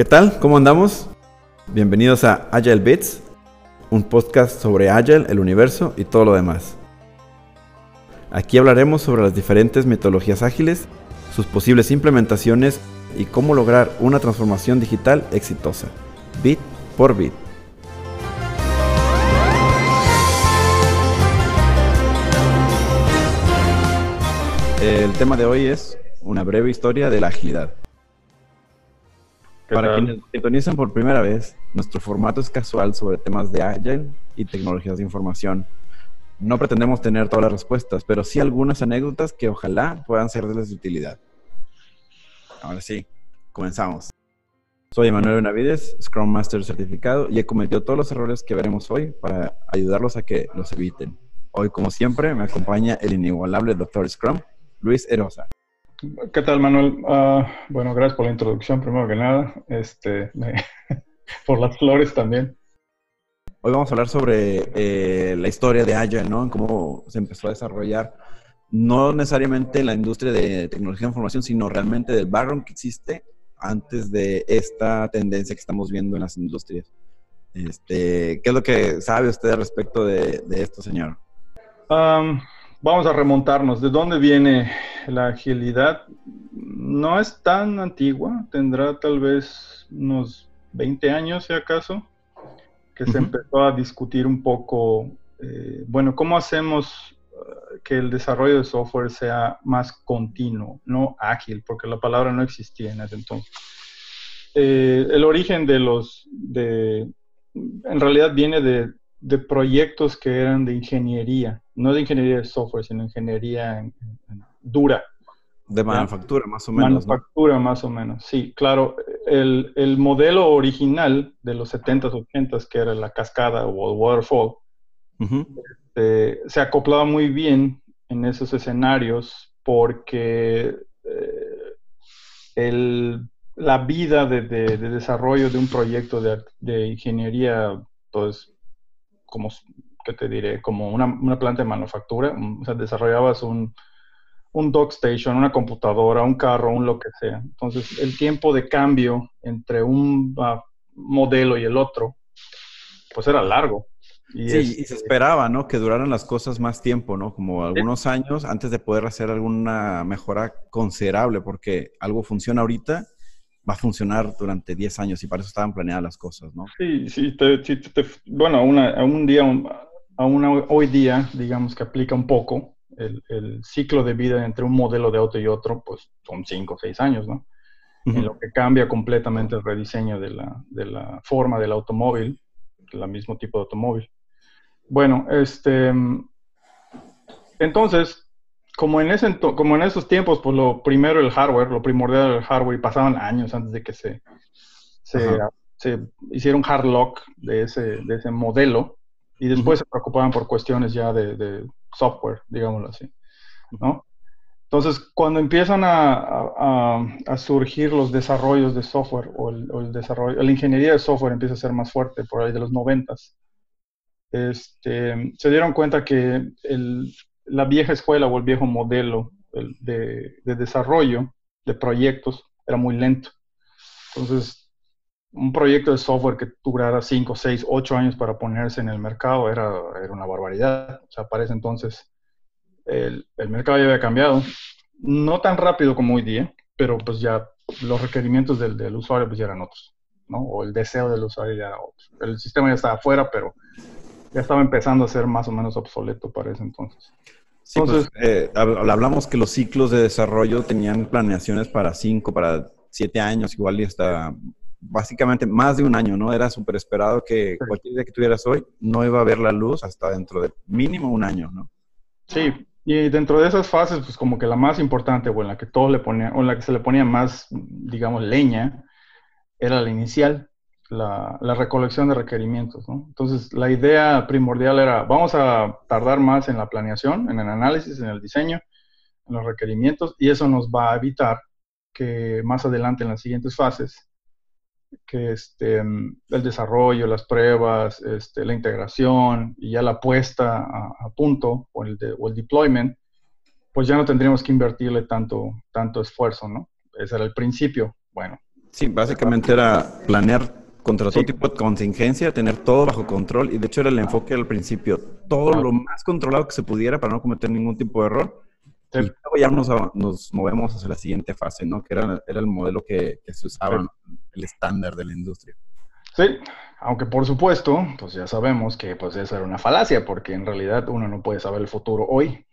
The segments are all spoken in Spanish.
¿Qué tal? ¿Cómo andamos? Bienvenidos a Agile Bits, un podcast sobre Agile, el universo y todo lo demás. Aquí hablaremos sobre las diferentes metodologías ágiles, sus posibles implementaciones y cómo lograr una transformación digital exitosa, bit por bit. El tema de hoy es una breve historia de la agilidad. Para quienes nos sintonizan por primera vez, nuestro formato es casual sobre temas de Agile y tecnologías de información. No pretendemos tener todas las respuestas, pero sí algunas anécdotas que ojalá puedan serles de utilidad. Ahora sí, comenzamos. Soy Emanuel Benavides, Scrum Master certificado, y he cometido todos los errores que veremos hoy para ayudarlos a que los eviten. Hoy, como siempre, me acompaña el inigualable Dr. Scrum, Luis Erosa. ¿Qué tal, Manuel? Ah, bueno, gracias por la introducción, primero que nada. Este, por las flores también. Hoy vamos a hablar sobre eh, la historia de Agile, ¿no? Cómo se empezó a desarrollar, no necesariamente en la industria de tecnología de información, sino realmente del background que existe antes de esta tendencia que estamos viendo en las industrias. Este, ¿Qué es lo que sabe usted respecto de, esto, señor? Vamos a remontarnos. ¿De dónde viene la agilidad? No es tan antigua, tendrá tal vez unos 20 años, si acaso, que se empezó a discutir un poco, eh, bueno, ¿cómo hacemos eh, que el desarrollo de software sea más continuo, no ágil, porque la palabra no existía en ese entonces. Eh, el origen de los, de, en realidad viene de, de proyectos que eran de ingeniería, no de ingeniería de software, sino ingeniería dura. De manufactura, más o menos. Manufactura, más o menos, sí, claro. El, el, modelo original de los 70s, 80s, que era la cascada o el waterfall, este, se acoplaba muy bien en esos escenarios porque eh, el, la vida de, de, desarrollo de un proyecto de, de ingeniería, pues, como, ¿qué te diré? Como una, una planta de manufactura. O sea, desarrollabas un, un dock station, una computadora, un carro, un lo que sea. Entonces, el tiempo de cambio entre un ah, modelo y el otro, pues era largo. Y sí, y se esperaba, ¿no? Que duraran las cosas más tiempo, ¿no? Como algunos años antes de poder hacer alguna mejora considerable, porque algo funciona ahorita va a funcionar durante 10 años y para eso estaban planeadas las cosas, ¿no? Sí, sí, te, bueno, a un día, a hoy día, digamos que aplica un poco el, el, ciclo de vida entre un modelo de auto y otro, pues son 5 o 6 años, ¿no? En lo que cambia completamente el rediseño de la, de la forma del automóvil, el mismo tipo de automóvil. Bueno, este, entonces, como en, ese, como en esos tiempos, pues lo primero el hardware, lo primordial el hardware, y pasaban años antes de que se, se, hiciera un hard lock de ese, de ese modelo, y después se preocupaban por cuestiones ya de, software, digámoslo así, ¿no? Entonces, cuando empiezan a, a, surgir los desarrollos de software o el, o el, desarrollo, la ingeniería de software empieza a ser más fuerte por ahí de los noventas, este, se dieron cuenta que el, la vieja escuela o el viejo modelo de, desarrollo de proyectos era muy lento. Entonces, un proyecto de software que durara 5, 6, 8 años para ponerse en el mercado era, era una barbaridad. O sea, para ese entonces el, el, mercado ya había cambiado. No tan rápido como hoy día, pero pues ya los requerimientos del, del usuario pues eran otros, ¿no? O el deseo del usuario era otro. El sistema ya estaba afuera, pero ya estaba empezando a ser más o menos obsoleto para ese entonces. Sí, pues, eh, hablamos que los ciclos de desarrollo tenían planeaciones para cinco, para siete años, igual y hasta básicamente más de un año, ¿no? Era súper esperado que cualquier día que tuvieras hoy no iba a ver la luz hasta dentro de mínimo un año, ¿no? Sí, y dentro de esas fases, pues como que la más importante, o en la que todos le ponían, o en la que se le ponía más, digamos, leña, era la inicial, la, recolección de requerimientos. Entonces, la idea primordial era, vamos a tardar más en la planeación, en el análisis, en el diseño, en los requerimientos, y eso nos va a evitar que más adelante en las siguientes fases, que este, el desarrollo, las pruebas, este, la integración y ya la puesta a, punto o el, o el deployment, pues ya no tendríamos que invertirle tanto, tanto esfuerzo, ¿no? Ese era el principio. Bueno, Sí, básicamente era planear contra todo tipo de contingencia, tener todo bajo control y de hecho era el enfoque al principio, todo lo más controlado que se pudiera para no cometer ningún tipo de error. Y luego ya nos, nos, movemos hacia la siguiente fase, ¿no? Que era, era el modelo que, que se usaba, el estándar de la industria. Sí, aunque por supuesto, pues ya sabemos que pues esa era una falacia, porque en realidad uno no puede saber el futuro hoy.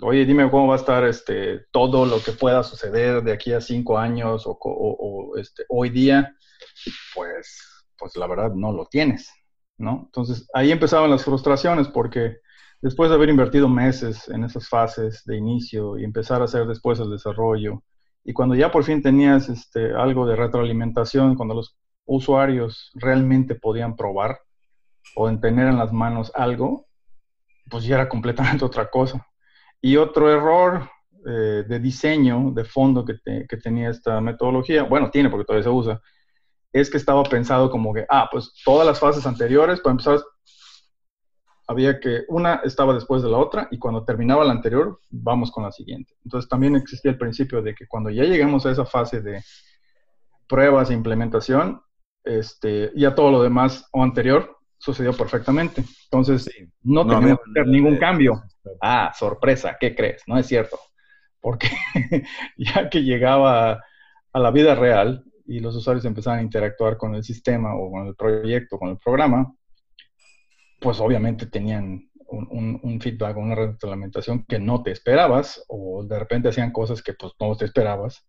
Oye, dime cómo va a estar este, todo lo que pueda suceder de aquí a cinco años o, o este, hoy día, pues pues la verdad no lo tienes, ¿no? Entonces ahí empezaban las frustraciones porque después de haber invertido meses en esas fases de inicio y empezar a hacer después el desarrollo, y cuando ya por fin tenías este, algo de retroalimentación, cuando los usuarios realmente podían probar o tener en las manos algo, pues ya era completamente otra cosa. Y otro error eh, de diseño, de fondo que, que tenía esta metodología, bueno, tiene porque todavía se usa, es que estaba pensado como que, ah, pues todas las fases anteriores, para empezar, había que una estaba después de la otra y cuando terminaba la anterior, vamos con la siguiente. Entonces también existía el principio de que cuando ya llegamos a esa fase de pruebas e implementación, este, ya todo lo demás o anterior sucedió perfectamente. Entonces, no, no teníamos que hacer ningún cambio. Ah, sorpresa, ¿qué crees? No es cierto. Porque ya que llegaba a la vida real, y los usuarios empezaban a interactuar con el sistema o con el proyecto, con el programa, pues obviamente tenían un, un, feedback, una retroalimentación que no te esperabas o de repente hacían cosas que pues no te esperabas.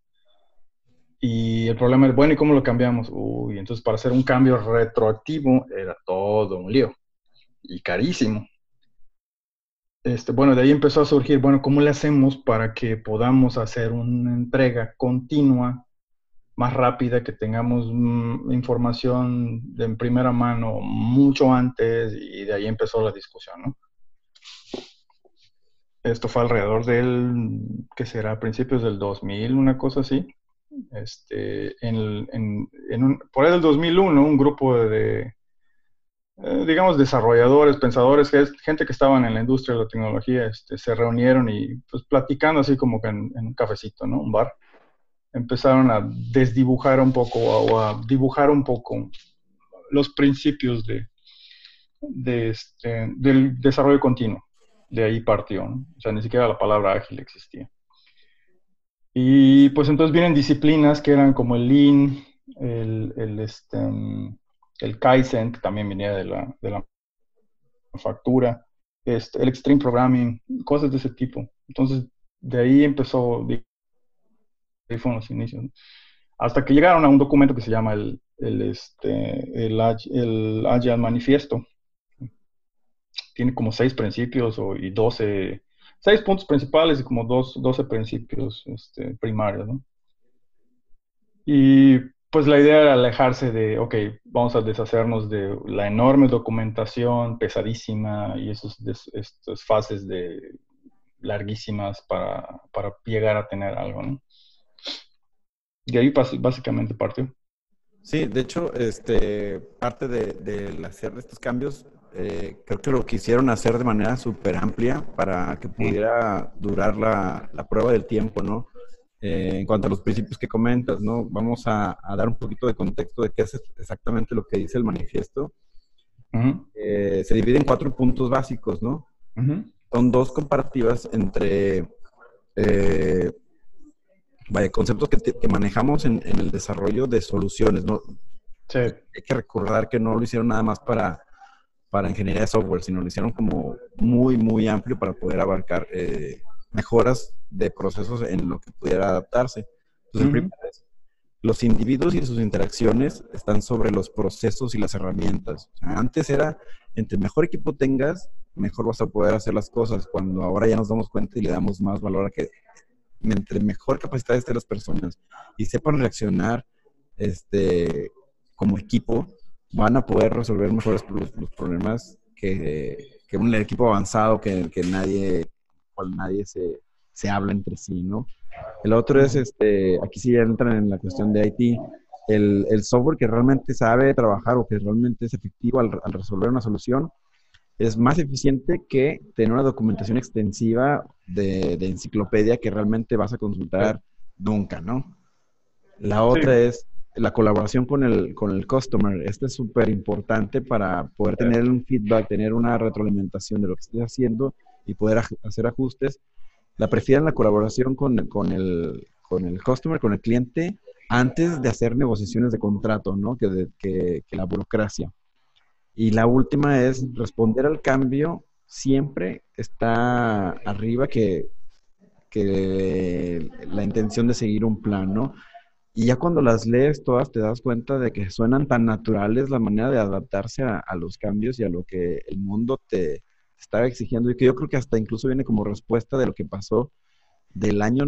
Y el problema es, bueno, ¿y cómo lo cambiamos? Uy, entonces para hacer un cambio retroactivo era todo un lío y carísimo. Este, bueno, de ahí empezó a surgir, bueno, ¿cómo le hacemos para que podamos hacer una entrega continua más rápida, que tengamos mm, información de en primera mano mucho antes y de ahí empezó la discusión, ¿no? Esto fue alrededor del, que será principios del 2000, una cosa así. Este, en, en, en un, por ahí del 2001, un grupo de, eh, digamos, desarrolladores, pensadores, gente que estaban en la industria de la tecnología, este, se reunieron y pues platicando así como que en, en un cafecito, ¿no? Un bar empezaron a desdibujar un poco o a dibujar un poco los principios de, este, del desarrollo continuo. De ahí partió, o sea, ni siquiera la palabra ágil existía. Y pues entonces vienen disciplinas que eran como el Lean, el, el, este, el Kaizen, que también venía de la, de la manufactura, este, el Extreme Programming, cosas de ese tipo. Entonces, de ahí empezó, ahí fueron los inicios. Hasta que llegaron a un documento que se llama el, el, este, el, el Agile Manifiesto. Tiene como seis principios o, y doce, seis puntos principales y como dos, doce principios este, primarios, ¿no? Y pues la idea era alejarse de, ok, vamos a deshacernos de la enorme documentación pesadísima y esos, estas fases de larguísimas para, para llegar a tener algo, ¿no? Y ahí básicamente partió. Sí, de hecho, este, parte de, de hacer estos cambios, eh, creo que lo quisieron hacer de manera súper amplia para que pudiera durar la, la, prueba del tiempo, ¿no? Eh, en cuanto a los principios que comentas, ¿no? Vamos a, dar un poquito de contexto de qué es exactamente lo que dice el manifiesto. Eh, se divide en cuatro puntos básicos, ¿no? Son dos comparativas entre vaya, conceptos que, manejamos en, el desarrollo de soluciones, ¿no? Sí. Hay que recordar que no lo hicieron nada más para, para ingeniería de software, sino lo hicieron como muy, muy amplio para poder abarcar eh, mejoras de procesos en lo que pudiera adaptarse. Entonces, primero es, los individuos y sus interacciones están sobre los procesos y las herramientas. antes era, entre mejor equipo tengas, mejor vas a poder hacer las cosas, cuando ahora ya nos damos cuenta y le damos más valor a que entre mejor capacidad estén las personas y sepan reaccionar este, como equipo, van a poder resolver mejores los, problemas que, que, un equipo avanzado que, que nadie, cual nadie se, se, habla entre sí, ¿no? El otro es, este, aquí sí entran en la cuestión de IT, el, el software que realmente sabe trabajar o que realmente es efectivo al resolver una solución, es más eficiente que tener una documentación extensiva de, enciclopedia que realmente vas a consultar nunca, ¿no? La otra es la colaboración con el, con el customer. Este es súper importante para poder tener un feedback, tener una retroalimentación de lo que estés haciendo y poder hacer ajustes. La prefieren la colaboración con, con, el, con el customer, con el cliente, antes de hacer negociaciones de contrato, ¿no? Que, que, que la burocracia. Y la última es responder al cambio siempre está arriba que, que la intención de seguir un plan, ¿no? Y ya cuando las lees todas te das cuenta de que suenan tan naturales la manera de adaptarse a, los cambios y a lo que el mundo te estaba exigiendo y que yo creo que hasta incluso viene como respuesta de lo que pasó del año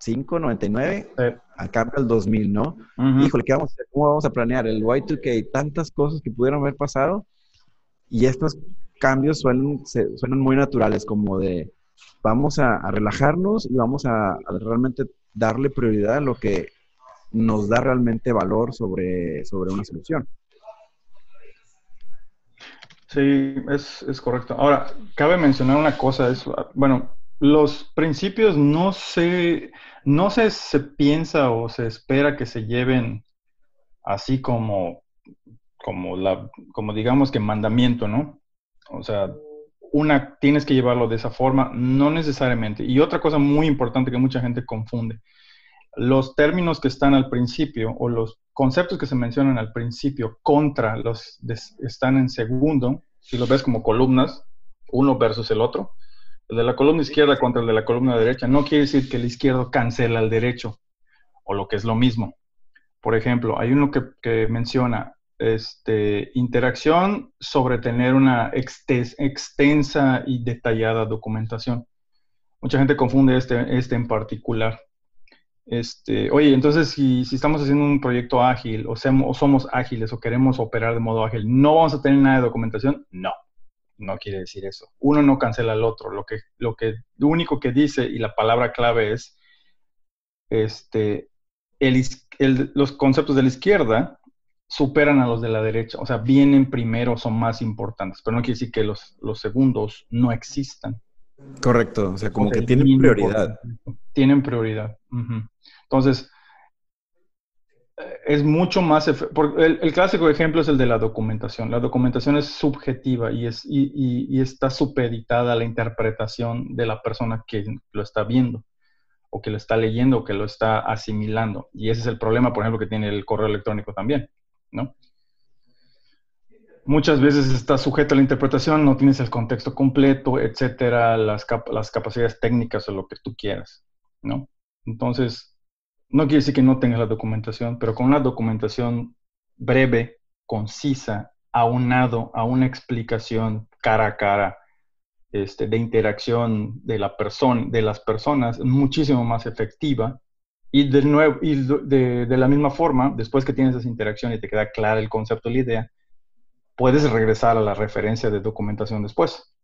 95, 99 al cambio al 2000, ¿no? Híjole, ¿qué vamos a hacer? ¿Cómo vamos a planear el Y2K? Tantas cosas que pudieron haber pasado y estos cambios suenan, suenan muy naturales, como de vamos a, relajarnos y vamos a realmente darle prioridad a lo que nos da realmente valor sobre, sobre una solución. Sí, es, correcto. Ahora, cabe mencionar una cosa, es, bueno, los principios no se, no se, se piensa o se espera que se lleven así como, como, la, como digamos que mandamiento, ¿no? O sea, una, tienes que llevarlo de esa forma, no necesariamente. Y otra cosa muy importante que mucha gente confunde, los términos que están al principio o los conceptos que se mencionan al principio contra los están en segundo, si lo ves como columnas, uno versus el otro, de la columna izquierda contra el de la columna derecha, no quiere decir que el izquierdo cancela al derecho, o lo que es lo mismo. Por ejemplo, hay uno que, que menciona este, interacción sobre tener una extensa y detallada documentación. Mucha gente confunde este, este en particular. Este, oye, entonces si, estamos haciendo un proyecto ágil o, somos ágiles o queremos operar de modo ágil, ¿no vamos a tener nada de documentación? No, no quiere decir eso. Uno no cancela al otro. Lo, que, lo, que, lo único que dice y la palabra clave es este, los conceptos de la izquierda superan a los de la derecha, o sea, vienen primero, son más importantes, pero no quiere decir que los, los segundos no existan. Correcto, o sea, como que tienen prioridad. Tienen prioridad. Entonces, es mucho más... El, el, clásico ejemplo es el de la documentación. La documentación es subjetiva y, es, y, está supeditada a la interpretación de la persona que lo está viendo o que lo está leyendo o que lo está asimilando. Y ese es el problema, por ejemplo, que tiene el correo electrónico también. ¿no? Muchas veces está sujeto a la interpretación, no tienes el contexto completo, etcétera, las, las capacidades técnicas o lo que tú quieras, ¿no? Entonces, no quiere decir que no tengas la documentación, pero con una documentación breve, concisa, aunado a una explicación cara a cara este, de interacción de, la persona, de las personas, muchísimo más efectiva y de nuevo, y de, de, la misma forma, después que tienes esa interacción y te queda clara el concepto, la idea, puedes regresar a la referencia de documentación después.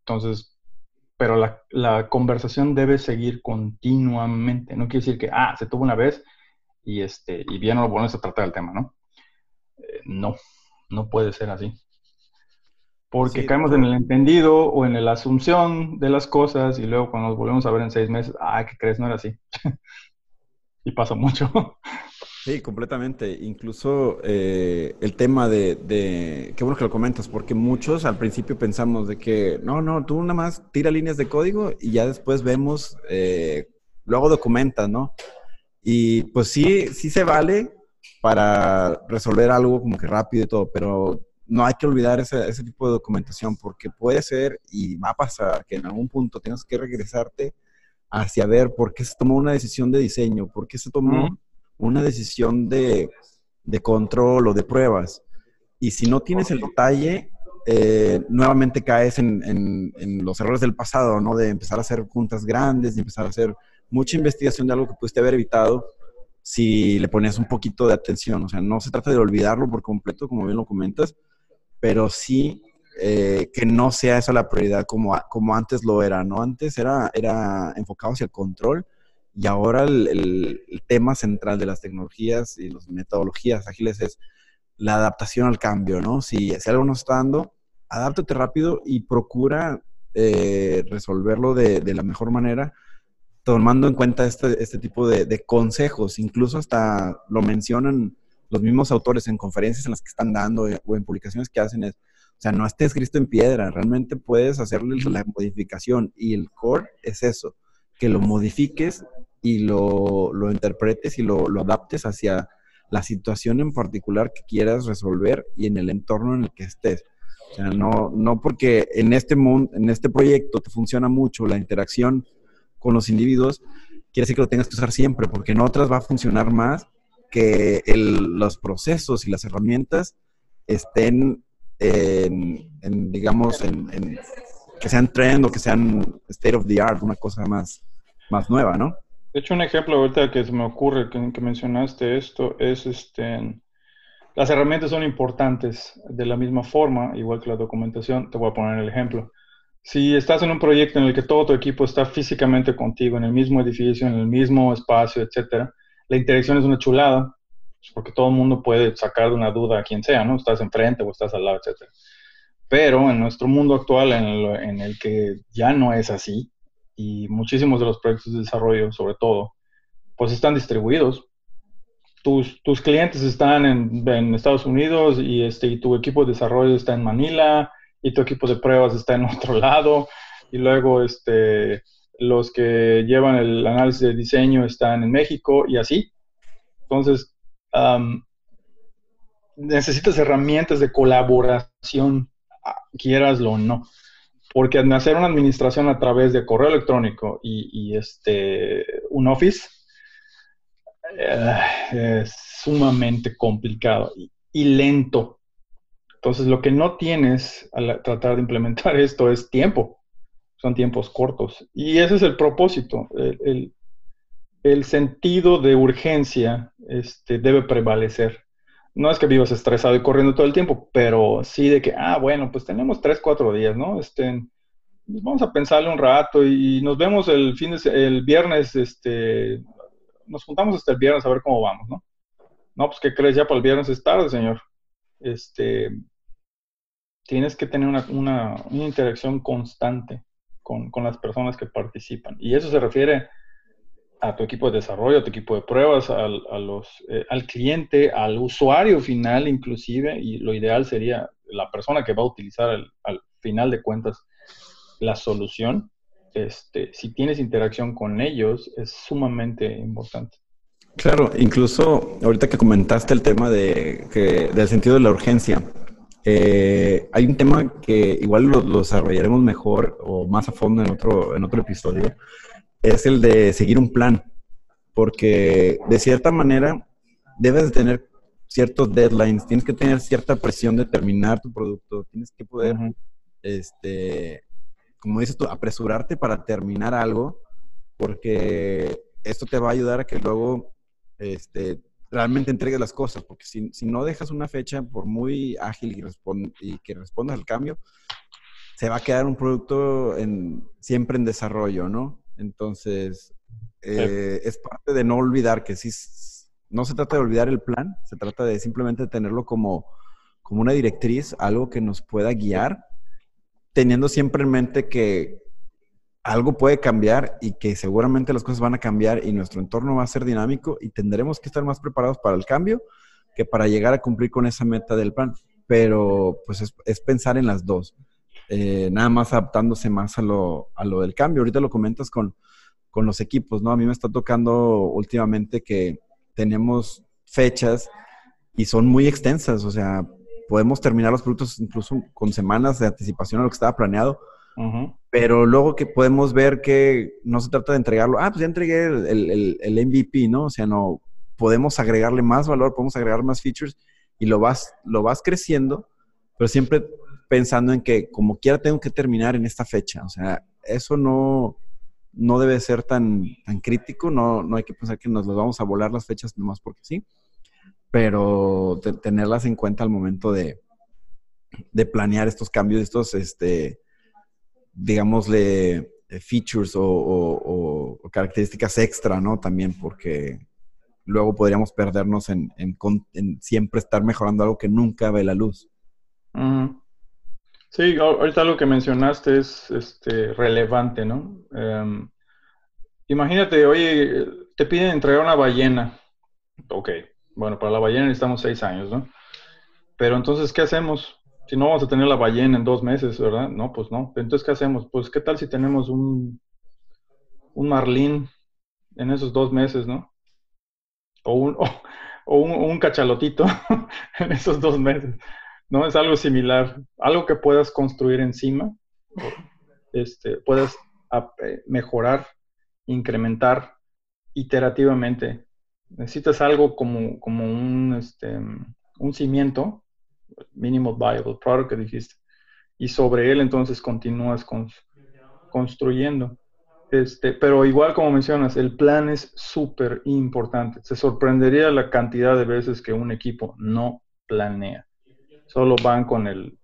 Entonces, pero la, la, conversación debe seguir continuamente. No quiere decir que, ah, se tuvo una vez y, este, y bien no lo vuelves a tratar el tema, ¿no? Eh, no, no puede ser así. Porque caemos en el entendido o en la asunción de las cosas y luego cuando nos volvemos a ver en seis meses, ah, ¿qué crees? No era así. y pasa mucho. Sí, completamente. Incluso eh, el tema de, de, qué bueno que lo comentas, porque muchos al principio pensamos de que, no, no, tú nada más tira líneas de código y ya después vemos, eh, luego documentas, ¿no? Y pues sí, sí se vale para resolver algo como que rápido y todo, pero no hay que olvidar ese, ese tipo de documentación, porque puede ser y va a pasar que en algún punto tengas que regresarte hacia ver por qué se tomó una decisión de diseño, por qué se tomó una decisión de, control o de pruebas. Y si no tienes el detalle, eh, nuevamente caes en, los errores del pasado, ¿no? De empezar a hacer juntas grandes, de empezar a hacer mucha investigación de algo que pudiste haber evitado si le ponías un poquito de atención. O sea, no se trata de olvidarlo por completo, como bien lo comentas, pero sí eh, que no sea esa la prioridad como, como antes lo era, ¿no? Antes era, era enfocado hacia el control y ahora el, tema central de las tecnologías y las metodologías ágiles es la adaptación al cambio, ¿no? Si, algo no está dando, adáptate rápido y procura eh, resolverlo de, la mejor manera tomando en cuenta este, este tipo de, de, consejos, incluso hasta lo mencionan los mismos autores en conferencias en las que están dando eh, o en publicaciones que hacen es, o sea, no esté escrito en piedra, realmente puedes hacerle la modificación y el core es eso, que lo modifiques y lo, lo interpretes y lo, lo adaptes hacia la situación en particular que quieras resolver y en el entorno en el que estés. O sea, no, no porque en este mundo, en este proyecto te funciona mucho la interacción con los individuos, quiere decir que lo tengas que usar siempre, porque en otras va a funcionar más que los procesos y las herramientas estén en, digamos, en, que sean trend o que sean state of the art, una cosa más, más nueva, ¿no? De hecho, un ejemplo ahorita que me ocurre que, mencionaste esto es este las herramientas son importantes de la misma forma, igual que la documentación. Te voy a poner el ejemplo. Si estás en un proyecto en el que todo tu equipo está físicamente contigo, en el mismo edificio, en el mismo espacio, etcétera, la interacción es una chulada, porque todo el mundo puede sacar de una duda a quien sea, ¿no? Estás enfrente o estás al lado, etcétera. Pero en nuestro mundo actual, en el que ya no es así, y muchísimos de los proyectos de desarrollo, sobre todo, pues están distribuidos tus, tus clientes están en, Estados Unidos y, este, y tu equipo de desarrollo está en Manila y tu equipo de pruebas está en otro lado y luego este, los que llevan el análisis de diseño están en México y así. Entonces, necesitas herramientas de colaboración, quieraslo o no. Porque al hacer una administración a través de correo electrónico y, y este, un Office, eh, es sumamente complicado y, lento. Entonces, lo que no tienes al tratar de implementar esto es tiempo. Son tiempos cortos. Y ese es el propósito. El, sentido de urgencia este, debe prevalecer. No es que vivas estresado y corriendo todo el tiempo, pero sí de que, ah, bueno, pues tenemos tres, cuatro días, ¿no? Este, vamos a pensarle un rato y nos vemos el fin de, el viernes este, nos juntamos hasta el viernes a ver cómo vamos, ¿no? No, pues, ¿qué crees? Ya para el viernes es tarde, señor. Este, tienes que tener una, interacción constante con, las personas que participan. Y eso se refiere a tu equipo de desarrollo, a tu equipo de pruebas, al, a los, eh, al cliente, al usuario final inclusive, y lo ideal sería la persona que va a utilizar al final de cuentas la solución, este, si tienes interacción con ellos, es sumamente importante. Claro, incluso ahorita que comentaste el tema de, que, del sentido de la urgencia, eh, hay un tema que igual lo, desarrollaremos mejor o más a fondo en otro, en otro episodio, es el de seguir un plan, porque de cierta manera debes de tener ciertos deadlines, tienes que tener cierta presión de terminar tu producto, tienes que poder este, como dices tú, apresurarte para terminar algo, porque esto te va a ayudar a que luego este, realmente entregues las cosas, porque si, no dejas una fecha por muy ágil y, que respondas al cambio, se va a quedar un producto en, siempre en desarrollo, ¿no? Entonces, eh, es parte de no olvidar que sí, no se trata de olvidar el plan, se trata de simplemente tenerlo como, como una directriz, algo que nos pueda guiar teniendo siempre en mente que algo puede cambiar y que seguramente las cosas van a cambiar y nuestro entorno va a ser dinámico y tendremos que estar más preparados para el cambio que para llegar a cumplir con esa meta del plan. Pero pues es, pensar en las dos, eh, nada más adaptándose más a lo, a lo del cambio. Ahorita lo comentas con, con los equipos, ¿no? A mí me está tocando últimamente que tenemos fechas y son muy extensas, o sea, podemos terminar los productos incluso con semanas de anticipación a lo que estaba planeado. Pero luego que podemos ver que no se trata de entregarlo, ah, pues ya entregué el, el, MVP, ¿no? O sea, no, podemos agregarle más valor, podemos agregar más features y lo vas, lo vas creciendo, pero siempre pensando en que como quiera tengo que terminar en esta fecha. O sea, eso no, no debe ser tan, tan crítico, no, no hay que pensar que nos los vamos a volar las fechas nomás porque sí pero tenerlas en cuenta al momento de, planear estos cambios, estos, este, digámosle, eh, features o, características extra, ¿no? También porque luego podríamos perdernos en, siempre estar mejorando algo que nunca ve la luz. Sí, ahorita lo que mencionaste es este, relevante, ¿no? Em, imagínate, oye, te piden entregar una ballena. Ok, bueno, para la ballena necesitamos seis años, ¿no? Pero entonces, ¿qué hacemos? Si no vamos a tener la ballena en dos meses, ¿verdad? No, pues no. Entonces, ¿qué hacemos? Pues, ¿qué tal si tenemos un, un marlín en esos dos meses, ¿no? O un, o, un, cachalotito en esos dos meses, ¿no? Es algo similar, algo que puedas construir encima, este, puedas eh, mejorar, incrementar iterativamente. Necesitas algo como, como un, este, un cimiento, mínimo viable product que dijiste, y sobre él entonces continúas construyendo. Este, pero igual como mencionas, el plan es súper importante. Se sorprendería la cantidad de veces que un equipo no planea. Solo van con el,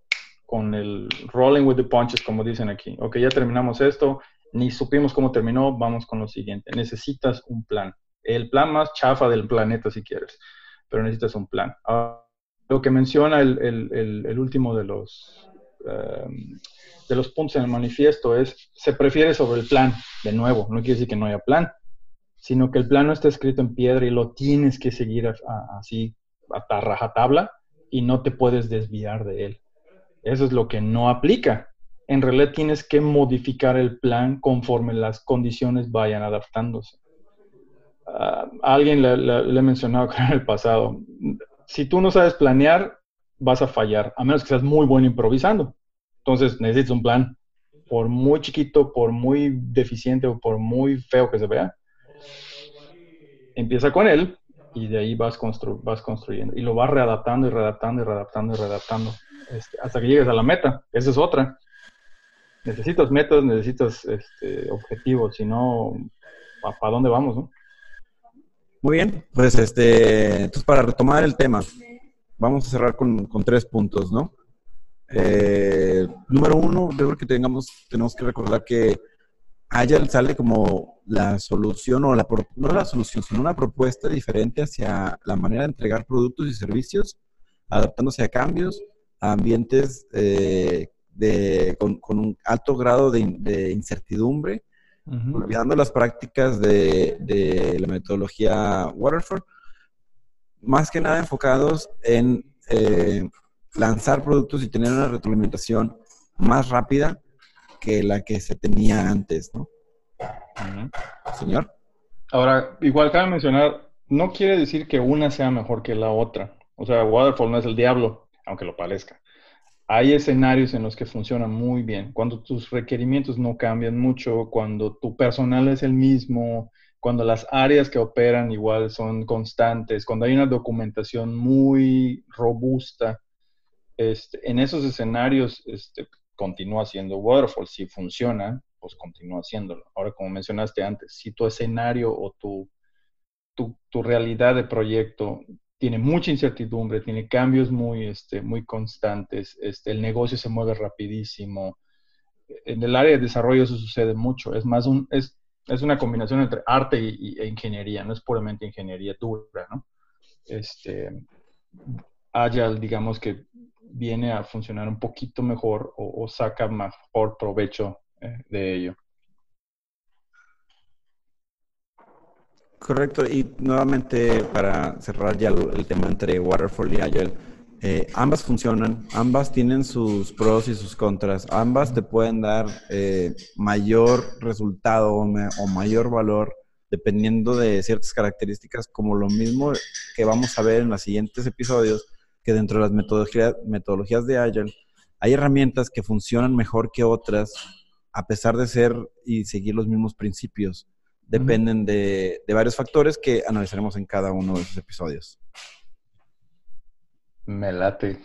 con el rolling with the punches, como dicen aquí. Ok, ya terminamos esto, ni supimos cómo terminó, vamos con lo siguiente. Necesitas un plan. El plan más chafa del planeta, si quieres, pero necesitas un plan. lo que menciona el, el, el último de los Em, de los puntos en el manifiesto es, se prefiere sobre el plan, de nuevo, no quiere decir que no haya plan, sino que el plan no está escrito en piedra y lo tienes que seguir así a rajatabla y no te puedes desviar de él. Eso es lo que no aplica. En realidad tienes que modificar el plan conforme las condiciones vayan adaptándose. Uh, alguien le, le, he mencionado en el pasado, si tú no sabes planear, vas a fallar, a menos que seas muy bueno improvisando. Entonces necesitas un plan, por muy chiquito, por muy deficiente o por muy feo que se vea. Empieza con él y de ahí vas, vas construyendo y lo vas readaptando y readaptando y readaptando y readaptando este, hasta que llegues a la meta. Esa es otra. Necesitas metas, necesitas este, objetivos, si no, ¿para dónde vamos? No? Muy bien, pues este, entonces para retomar el tema, vamos a cerrar con, con tres puntos, ¿no? Eh, número uno, yo creo que tengamos, tenemos que recordar que Agile sale como la solución, o la, no la solución, sino una propuesta diferente hacia la manera de entregar productos y servicios, adaptándose a cambios, a ambientes eh, de, con, un alto grado de, incertidumbre, olvidando las prácticas de, de, la metodología Waterford, más que nada enfocados en eh, lanzar productos y tener una retroalimentación más rápida que la que se tenía antes, ¿no? Señor. Ahora, igual cabe mencionar, no quiere decir que una sea mejor que la otra. O sea, Waterfall no es el diablo, aunque lo parezca. Hay escenarios en los que funciona muy bien. Cuando tus requerimientos no cambian mucho, cuando tu personal es el mismo, cuando las áreas que operan igual son constantes, cuando hay una documentación muy robusta, este, en esos escenarios este, continúa siendo Waterfall. Si funciona, pues continúa haciéndolo. Ahora, como mencionaste antes, si tu escenario o tu, tu, realidad de proyecto tiene mucha incertidumbre, tiene cambios muy, este, muy constantes, este, el negocio se mueve rapidísimo. En el área de desarrollo eso sucede mucho. Es más un, es, es una combinación entre arte y, e ingeniería, no es puramente ingeniería dura, ¿no? Este, Agile, digamos que viene a funcionar un poquito mejor o, saca mejor provecho de ello. Correcto, y nuevamente para cerrar ya el, tema entre Waterfall y Agile, eh, ambas funcionan, ambas tienen sus pros y sus contras, ambas te pueden dar eh, mayor resultado o, mayor valor dependiendo de ciertas características, como lo mismo que vamos a ver en los siguientes episodios, que dentro de las metodologías de Agile hay herramientas que funcionan mejor que otras a pesar de ser y seguir los mismos principios. Dependen de, varios factores que analizaremos en cada uno de esos episodios. Me late.